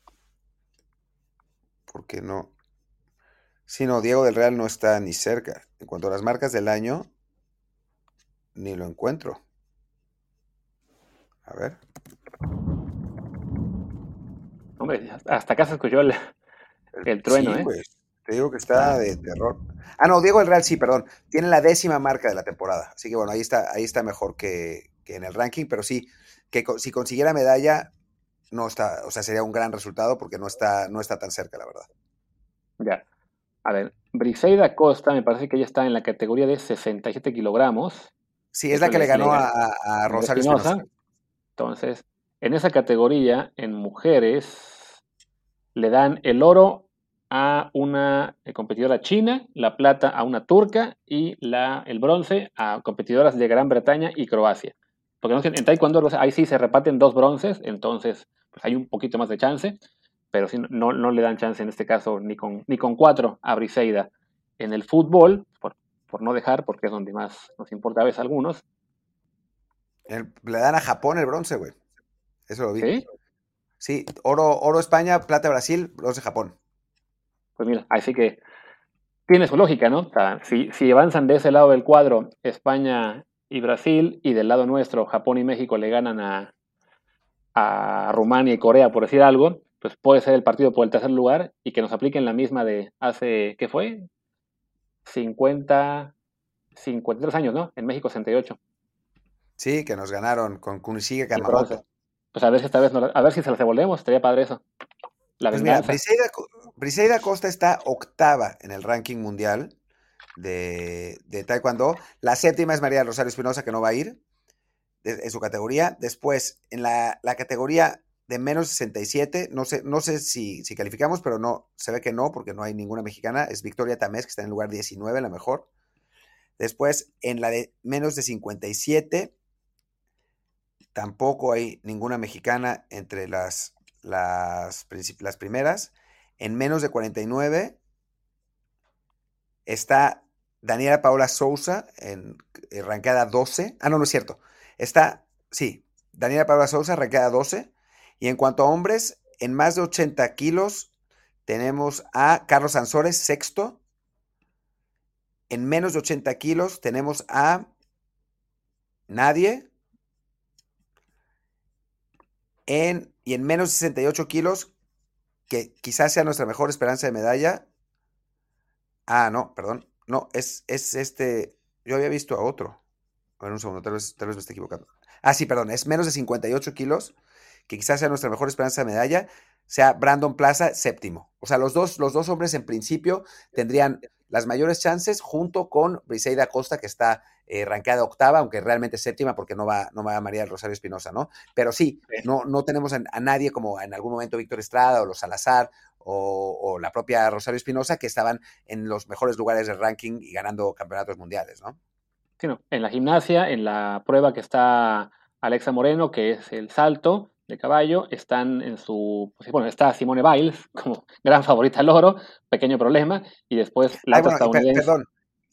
Porque no. Sí, no, Diego del Real no está ni cerca. En cuanto a las marcas del año, ni lo encuentro. A ver. Hombre, hasta acá se escuchó el, el trueno, ¿eh? Pues, te digo que está de terror. Ah, no, Diego el Real sí, perdón. Tiene la décima marca de la temporada. Así que bueno, ahí está, ahí está mejor que, en el ranking, pero sí, que si consiguiera medalla, no está, o sea, sería un gran resultado porque no está, no está tan cerca, la verdad. Ya. A ver, Briseida Costa, me parece que ella está en la categoría de 67 kilogramos. Sí, es la que le ganó a, Rosario Espinosa. Entonces, en esa categoría, en mujeres, le dan el oro a una eh, competidora china, la plata a una turca y la, el bronce a competidoras de Gran Bretaña y Croacia. Porque en taekwondo ahí sí se reparten dos bronces, entonces pues hay un poquito más de chance. pero sí, no, no le dan chance en este caso ni con, ni con cuatro a Briseida. En el fútbol, por, por no dejar, porque es donde más nos importa a veces algunos. le dan a Japón el bronce, güey. Eso lo vi. ¿Sí? Sí, oro, oro España, plata Brasil, bronce Japón. Pues mira, así que tiene su lógica, ¿no? si, si avanzan de ese lado del cuadro España y Brasil, y del lado nuestro Japón y México le ganan a, a Rumania y Corea, por decir algo, pues puede ser el partido por el tercer lugar y que nos apliquen la misma de hace, ¿qué fue? 50, 53 años, ¿no? En México 68. Sí, que nos ganaron con Kunishige Kamamoto. Pues a ver si esta vez, a ver si se las devolvemos, estaría padre eso. La pues mira, Briseida, Costa está octava en el ranking mundial de, de, Taekwondo. La séptima es María Rosario Espinosa, que no va a ir en su categoría. Después, en la, la categoría de menos 67, no sé, no sé si, si, calificamos, pero no, se ve que no, porque no hay ninguna mexicana. Es Victoria Tamés, que está en el lugar 19, la mejor. Después, en la de menos de 57, tampoco hay ninguna mexicana entre las, las, las primeras. En menos de 49 está Daniela Paula Sousa, en, en eh, ranqueada 12. Ah, no, no es cierto. Está, sí, Daniela Paula Sousa, ranqueada 12. Y en cuanto a hombres, en más de 80 kilos tenemos a Carlos Sansores, sexto. En menos de 80 kilos tenemos a Nadie. En, y en menos de 68 kilos, que quizás sea nuestra mejor esperanza de medalla. Ah, no, perdón. No, es, es este. Yo había visto a otro. A ver, un segundo, tal vez, tal vez me esté equivocando. Ah, sí, perdón, es menos de 58 kilos que quizás sea nuestra mejor esperanza de medalla, sea Brandon Plaza séptimo. O sea, los dos, los dos hombres en principio tendrían las mayores chances junto con Briseida Costa, que está eh, ranqueada octava, aunque realmente séptima porque no va, no va a María Rosario Espinosa, ¿no? Pero sí, no, no tenemos a, nadie como en algún momento Víctor Estrada o los Salazar o, o la propia Rosario Espinosa que estaban en los mejores lugares del ranking y ganando campeonatos mundiales, ¿no? Sí, no. En la gimnasia, en la prueba que está Alexa Moreno, que es el salto, de caballo, están en su, bueno, está Simone Biles como [laughs] gran favorita al oro, pequeño problema, y después la otra estadounidense. Perdón,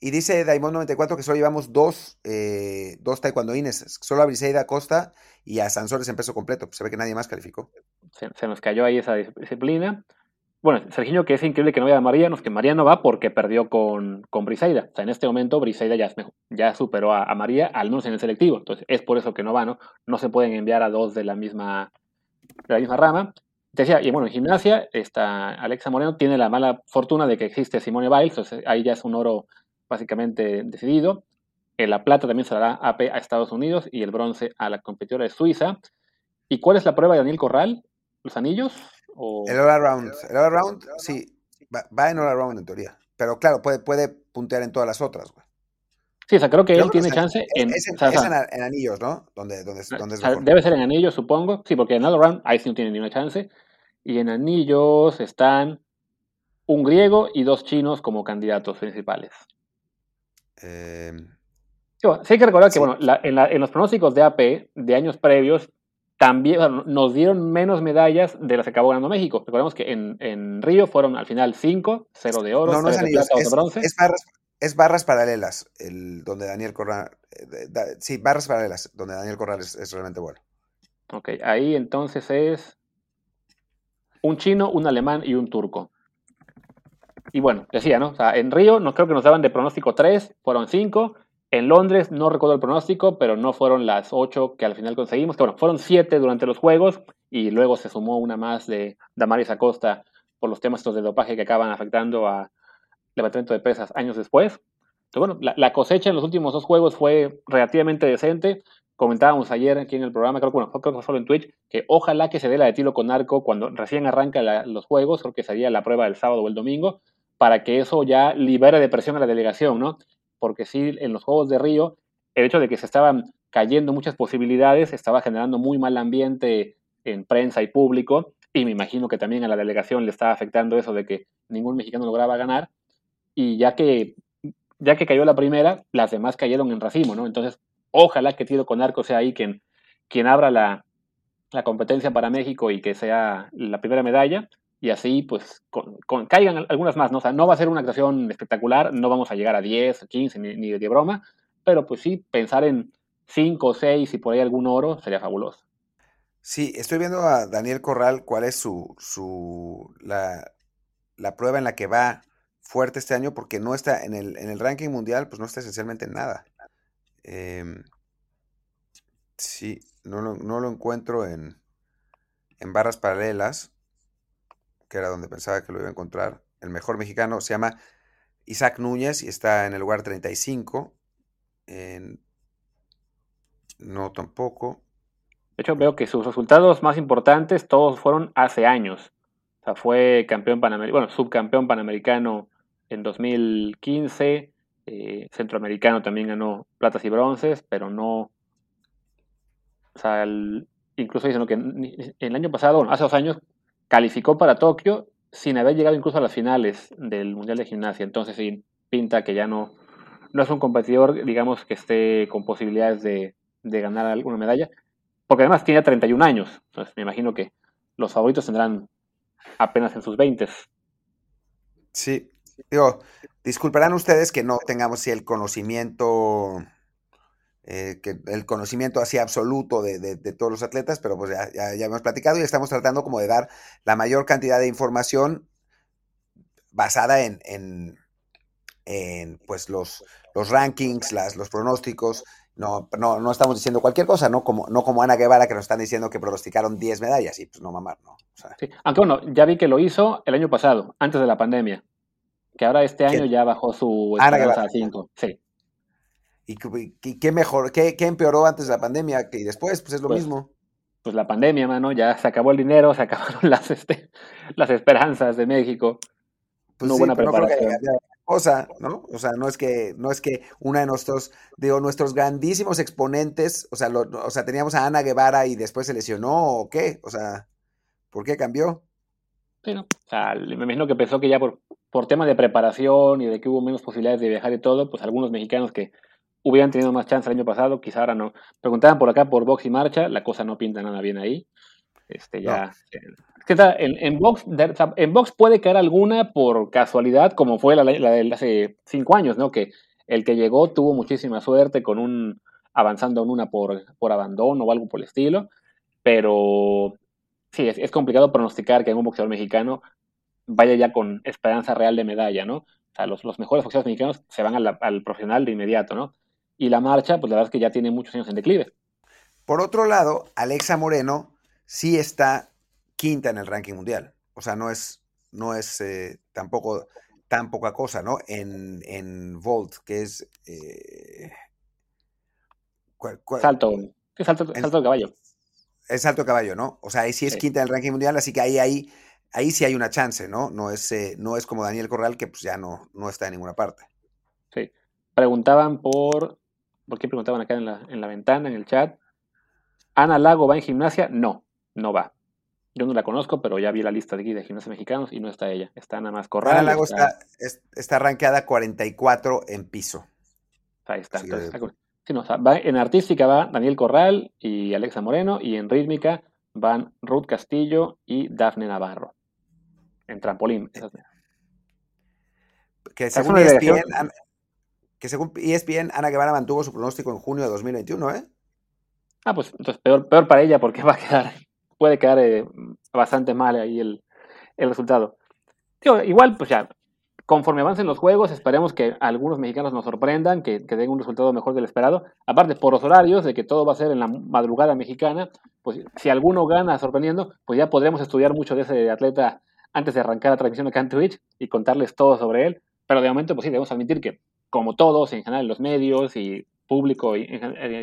y dice Daimon 94 que solo llevamos dos, eh, dos taekwondoines, solo a Briseida Costa y a Sansores en peso completo, se ve que nadie más calificó. se nos cayó ahí esa disciplina. Bueno, Sergio, que es increíble que no vaya a María, no es que María no va porque perdió con, con Briseida. O sea, en este momento Briseida ya, ya superó a, María, al menos en el selectivo. Entonces, es por eso que no va, ¿no? No se pueden enviar a dos de la misma, de la misma rama. Decía, y bueno, en gimnasia, esta Alexa Moreno tiene la mala fortuna de que existe Simone Biles, entonces ahí ya es un oro básicamente decidido. En la plata también se dará AP a Estados Unidos y el bronce a la competidora de Suiza. ¿Y cuál es la prueba de Daniel Corral? ¿Los anillos? El all around. El all around, sí, va, en all around en teoría. Pero claro, puede, puede puntear en todas las otras, güey. Sí, o sea, creo que él tiene chance en, en, anillos, ¿no? Donde, donde, donde debe ser en anillos, supongo. Sí, porque en all around ahí sí no tiene ni una chance. Y en anillos están un griego y dos chinos como candidatos principales. Eh... Sí, hay que recordar que, bueno, en, en, los pronósticos de AP de años previos, también nos dieron menos medallas de las que acabó ganando México. Recordemos que en, Río fueron al final cinco, cero de oro, no, de plata, es, bronce. Es barras, paralelas, el, donde Daniel Corral. Eh, sí, barras paralelas, donde Daniel Corral es, realmente bueno. Ok, ahí entonces es un chino, un alemán y un turco. Y bueno, decía, ¿no? O sea, en Río no creo que nos daban de pronóstico tres, fueron cinco. En Londres no recuerdo el pronóstico, pero no fueron las ocho que al final conseguimos. bueno, fueron siete durante los juegos y luego se sumó una más de Damaris Acosta por los temas estos de dopaje que acaban afectando a levantamiento de pesas años después. Entonces, bueno, la, cosecha en los últimos dos juegos fue relativamente decente. Comentábamos ayer aquí en el programa, creo que, bueno, creo que solo en Twitch, que ojalá que se dé la de tiro con arco cuando recién arranca los juegos, creo que sería la prueba del sábado o el domingo, para que eso ya libere de presión a la delegación, ¿no? porque sí, en los Juegos de Río, el hecho de que se estaban cayendo muchas posibilidades estaba generando muy mal ambiente en prensa y público, y me imagino que también a la delegación le estaba afectando eso de que ningún mexicano lograba ganar, y ya que, ya que cayó la primera, las demás cayeron en racimo, ¿no? Entonces, ojalá que Tiro con Arco sea ahí quien, quien abra la, la competencia para México y que sea la primera medalla, y así pues con, caigan algunas más, ¿no? O sea, no va a ser una actuación espectacular, no vamos a llegar a 10, 15 ni, ni de broma, pero pues sí, pensar en 5 o 6 y por ahí algún oro sería fabuloso. Sí, estoy viendo a Daniel Corral cuál es su, su la, la prueba en la que va fuerte este año porque no está en el, en el ranking mundial, pues no está esencialmente en nada. Em, sí, no lo, no lo encuentro en, en barras paralelas, que era donde pensaba que lo iba a encontrar. El mejor mexicano se llama Isaac Núñez y está en el lugar 35. En... No, tampoco. De hecho, veo que sus resultados más importantes todos fueron hace años. O sea, fue campeón panamericano, bueno, subcampeón panamericano en 2015. Eh, centroamericano también ganó platas y bronces, pero no. O sea, incluso dicen que el año pasado, hace dos años, calificó para Tokio sin haber llegado incluso a las finales del Mundial de Gimnasia. Entonces, sí, pinta que ya no, no es un competidor, digamos, que esté con posibilidades de, de ganar alguna medalla, porque además tiene 31 años. Entonces, me imagino que los favoritos tendrán apenas en sus 20. Sí, digo, disculparán ustedes que no tengamos el conocimiento, eh, que el conocimiento así absoluto de, todos los atletas, pero pues ya, ya, hemos platicado y estamos tratando como de dar la mayor cantidad de información basada en, en, en pues los, los rankings, las, los pronósticos, no, no, no estamos diciendo cualquier cosa, ¿no? Como, no como Ana Guevara que nos están diciendo que pronosticaron 10 medallas y pues no mamar, ¿no? Aunque bueno, ya vi que lo hizo el año pasado, antes de la pandemia. Que ahora este año ya bajó su esperanza a 5. Sí. ¿Y qué, mejor, qué, qué, empeoró antes de la pandemia que después? Pues es lo pues, mismo. Pues la pandemia, mano, ya se acabó el dinero, se [laughs] acabaron las, este, las esperanzas de México. Pues no buena preparación cosa, ¿no? O sea, no es que, no es que una de nuestros, digo, nuestros grandísimos exponentes, o sea, o sea, teníamos a Ana Guevara y después se lesionó o qué, o sea, ¿por qué cambió? Sí, no. O sea, me imagino que pensó que ya por, por tema de preparación y de que hubo menos posibilidades de viajar y todo, pues algunos mexicanos que hubieran tenido más chance el año pasado, quizá ahora no. Preguntaban por acá por box y marcha, la cosa no pinta nada bien ahí. Este, ya. En, en, box, en box puede caer alguna por casualidad, como fue la, la de hace cinco años, ¿no? Que el que llegó tuvo muchísima suerte con un avanzando en una por, por abandono o algo por el estilo. Pero sí, es, complicado pronosticar que un boxeador mexicano vaya ya con esperanza real de medalla, ¿no? O sea, los, los mejores boxeadores mexicanos se van al profesional de inmediato, ¿no? Y la marcha, pues la verdad es que ya tiene muchos años en declive. Por otro lado, Alexa Moreno sí está quinta en el ranking mundial. O sea, no es, no es eh, tampoco tan poca cosa, ¿no? En, en Volt, que es... Eh, salto. ¿Qué salto, salto de caballo? Es salto de caballo, ¿no? O sea, ahí sí es quinta en el ranking mundial, así que ahí, ahí, ahí sí hay una chance, ¿no? No es, eh, no es como Daniel Corral, que pues ya no, no está en ninguna parte. Sí. Preguntaban por... ¿Por qué preguntaban acá en la, en la ventana, en el chat? ¿Ana Lago va en gimnasia? No, no va. Yo no la conozco, pero ya vi la lista de aquí de gimnasios mexicanos y no está ella. Está nada más Corral. Ana Lago está, está, rankeada 44 en piso. Ahí está. en artística va Daniel Corral y Alexa Moreno, y en rítmica van Ruth Castillo y Dafne Navarro. En trampolín. Que según, ESPN, que según ESPN, Ana Guevara mantuvo su pronóstico en junio de 2021, ¿eh? Ah, pues entonces peor, peor para ella porque [laughs] va a quedar puede quedar eh, bastante mal ahí el, resultado. igual, pues ya, conforme avancen los juegos, esperemos que algunos mexicanos nos sorprendan, que, den un resultado mejor del esperado. Aparte, por los horarios, de que todo va a ser en la madrugada mexicana, pues si alguno gana sorprendiendo, pues ya podremos estudiar mucho de ese atleta antes de arrancar la transmisión de en Twitch y contarles todo sobre él. Pero de momento, pues sí, debemos admitir que, como todos, en general, los medios y público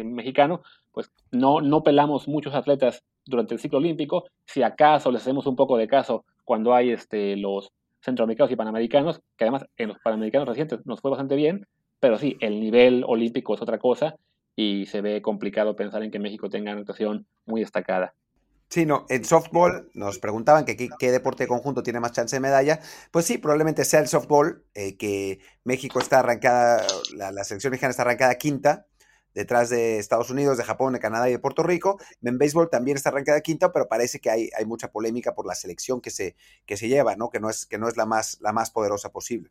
mexicano, pues no, no pelamos muchos atletas durante el ciclo olímpico. Si acaso les hacemos un poco de caso cuando hay este, los centroamericanos y panamericanos, que además en los panamericanos recientes nos fue bastante bien, pero sí, el nivel olímpico es otra cosa y se ve complicado pensar en que México tenga una actuación muy destacada. Sí, no, en softball nos preguntaban que qué, deporte conjunto tiene más chance de medalla. Pues sí, probablemente sea el softball, eh, que México está arrancada, la, selección mexicana está arrancada quinta, detrás de Estados Unidos, de Japón, de Canadá y de Puerto Rico. En béisbol también está arrancada quinta, pero parece que hay, mucha polémica por la selección que se, que se lleva, ¿no? Que no es, que no es la, más, la más poderosa posible.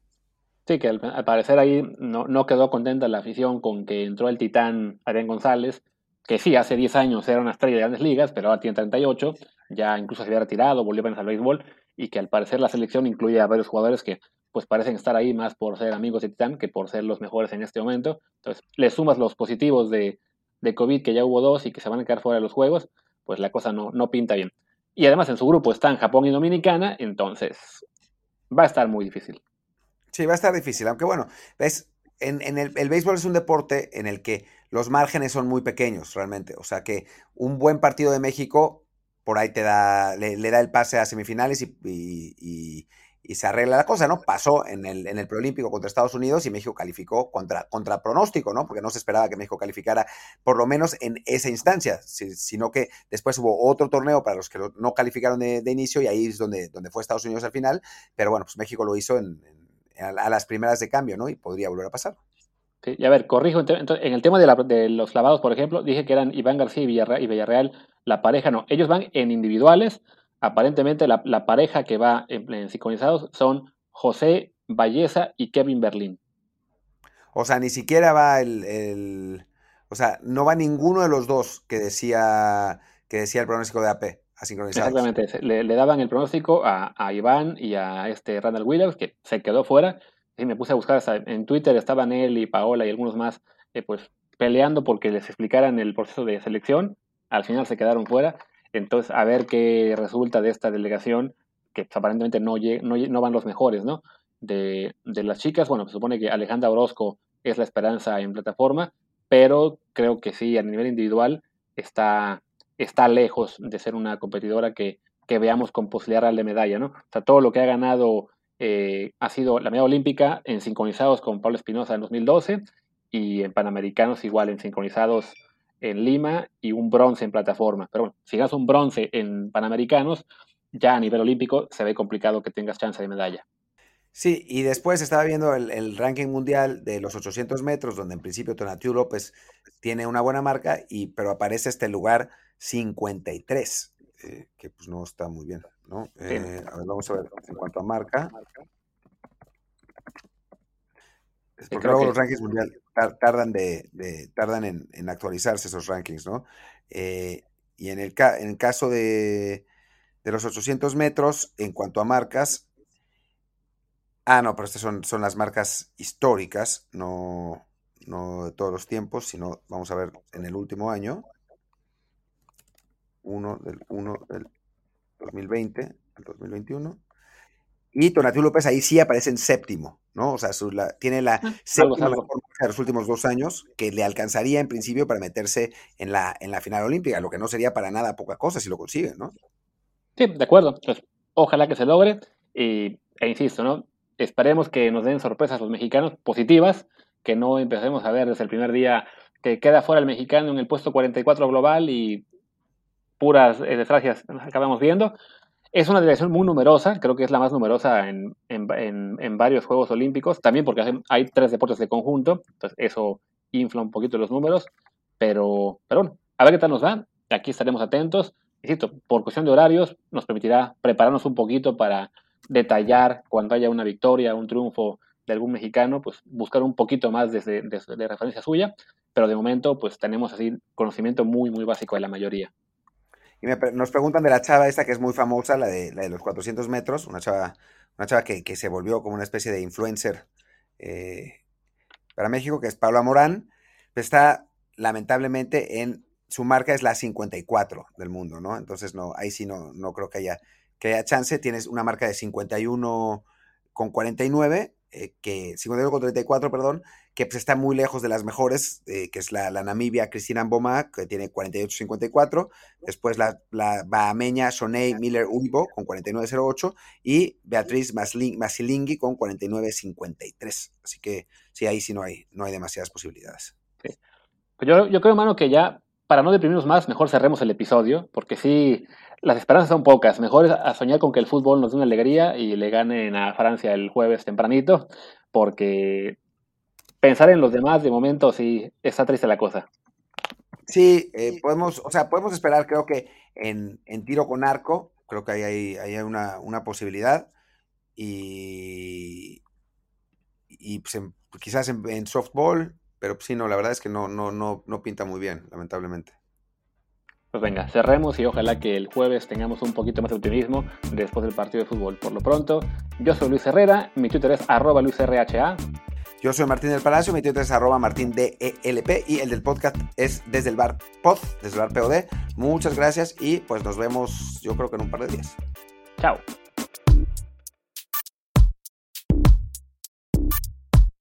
Sí, que al, parecer ahí no, no, quedó contenta la afición con que entró el titán Adrián González, que sí, hace 10 años era una estrella de grandes ligas, pero ahora tiene 38, ya incluso se había retirado, volvió a al béisbol, y que al parecer la selección incluye a varios jugadores que pues parecen estar ahí más por ser amigos de Titán que por ser los mejores en este momento. Entonces, le sumas los positivos de, de COVID, que ya hubo dos y que se van a quedar fuera de los juegos, pues la cosa no, no pinta bien. Y además en su grupo están Japón y Dominicana, entonces va a estar muy difícil. Sí, va a estar difícil, aunque bueno, ves, en, el, el, béisbol es un deporte en el que los márgenes son muy pequeños realmente, o sea que un buen partido de México por ahí te da, le, da el pase a semifinales y, se arregla la cosa, ¿no? Pasó en el, en el preolímpico contra Estados Unidos y México calificó contra, contra pronóstico, ¿no? Porque no se esperaba que México calificara por lo menos en esa instancia, sino que después hubo otro torneo para los que no calificaron de, inicio y ahí es donde, donde fue Estados Unidos al final, pero bueno, pues México lo hizo en a, las primeras de cambio, ¿no? Y podría volver a pasar. Y a ver, corrijo, en el tema de, los clavados, por ejemplo, dije que eran Iván García y Villarreal, la pareja no, ellos van en individuales, aparentemente la, pareja que va en, sincronizados son José Valleza y Kevin Berlín. O sea, ni siquiera va el, o sea, no va ninguno de los dos que decía que decía el pronóstico de AP. Exactamente, le, daban el pronóstico a, Iván y a este Randall Williams, que se quedó fuera. Y me puse a buscar, en Twitter estaban él y Paola y algunos más, eh, pues peleando porque les explicaran el proceso de selección. Al final se quedaron fuera. Entonces, a ver qué resulta de esta delegación, que pues, aparentemente no, no, van los mejores, ¿no? De, de las chicas, bueno, se supone que Alejandra Orozco es la esperanza en plataforma, pero creo que sí, a nivel individual está está lejos de ser una competidora que, veamos con posibilidad real de medalla, ¿no? O sea, todo lo que ha ganado eh, ha sido la medalla olímpica en sincronizados con Pablo Espinosa en 2012 y en Panamericanos igual en sincronizados en Lima y un bronce en plataforma. Pero bueno, si ganas un bronce en Panamericanos, ya a nivel olímpico se ve complicado que tengas chance de medalla. Sí, y después estaba viendo el, ranking mundial de los 800 metros, donde en principio Tonatiu López tiene una buena marca, y, pero aparece este lugar 53, eh, que pues no está muy bien, ¿no? Eh, a ver, vamos a ver en cuanto a marca. Porque luego los rankings mundiales tardan, de, tardan en, actualizarse esos rankings, ¿no? Eh, y en el, en el caso de, de, los 800 metros, en cuanto a marcas, ah, no, pero estas son, son las marcas históricas, no, no de todos los tiempos, sino vamos a ver en el último año. 1 del 1 del 2020 al 2021. Y Tonatiuh López ahí sí aparece en séptimo, ¿no? O sea, tiene la ah, séptima de los últimos dos años que le alcanzaría en principio para meterse en la, en la final olímpica, lo que no sería para nada poca cosa si lo consigue, ¿no? Sí, de acuerdo. Pues, ojalá que se logre. Y, e insisto, ¿no? Esperemos que nos den sorpresas los mexicanos positivas, que no empecemos a ver desde el primer día que queda fuera el mexicano en el puesto 44 global y puras eh, desgracias acabamos viendo. Es una delegación muy numerosa, creo que es la más numerosa en, varios Juegos Olímpicos, también porque hay tres deportes de conjunto, entonces eso infla un poquito los números, pero, pero bueno, a ver qué tal nos va, aquí estaremos atentos. Insisto, por cuestión de horarios nos permitirá prepararnos un poquito para detallar cuando haya una victoria, un triunfo de algún mexicano, pues buscar un poquito más desde, de referencia suya, pero de momento pues tenemos así conocimiento muy, muy básico de la mayoría. Y nos preguntan de la chava esta que es muy famosa, la de, la de los 400 metros, una chava, una chava que, se volvió como una especie de influencer eh, para México, que es Paula Morán. Está lamentablemente en su marca es la 54 del mundo, ¿no? Entonces, no, ahí sí no, no creo que haya, que haya chance. Tienes una marca de 51 con 49 eh, que 51 perdón, que pues, está muy lejos de las mejores, eh, que es la, Namibia Cristina Mboma, que tiene 48.54, después la, la Bahameña Shonei Miller Uibo con 49.08 y Beatriz Masilingui con 49.53. Así que sí, ahí sí no hay, no hay demasiadas posibilidades. Pues yo, yo creo, hermano, que ya, para no deprimirnos más, mejor cerremos el episodio, porque sí, las esperanzas son pocas. Mejor es a soñar con que el fútbol nos dé una alegría y le ganen a Francia el jueves tempranito, porque pensar en los demás, de momento sí está triste la cosa. Sí, eh, podemos, o sea, podemos esperar, creo que en, tiro con arco, creo que ahí hay, una, una, posibilidad. Y, y pues, quizás en, softball, pero pues, sí, no, la verdad es que no, no, no, no pinta muy bien, lamentablemente. Pues venga, cerremos y ojalá que el jueves tengamos un poquito más de optimismo después del partido de fútbol. Por lo pronto, yo soy Luis Herrera, mi Twitter es arroba luisrha. Yo soy Martín del Palacio, mi Twitter es arroba martindelp y el del podcast es desde el bar pod, desde el bar POD. Muchas gracias y pues nos vemos yo creo que en un par de días. Chao.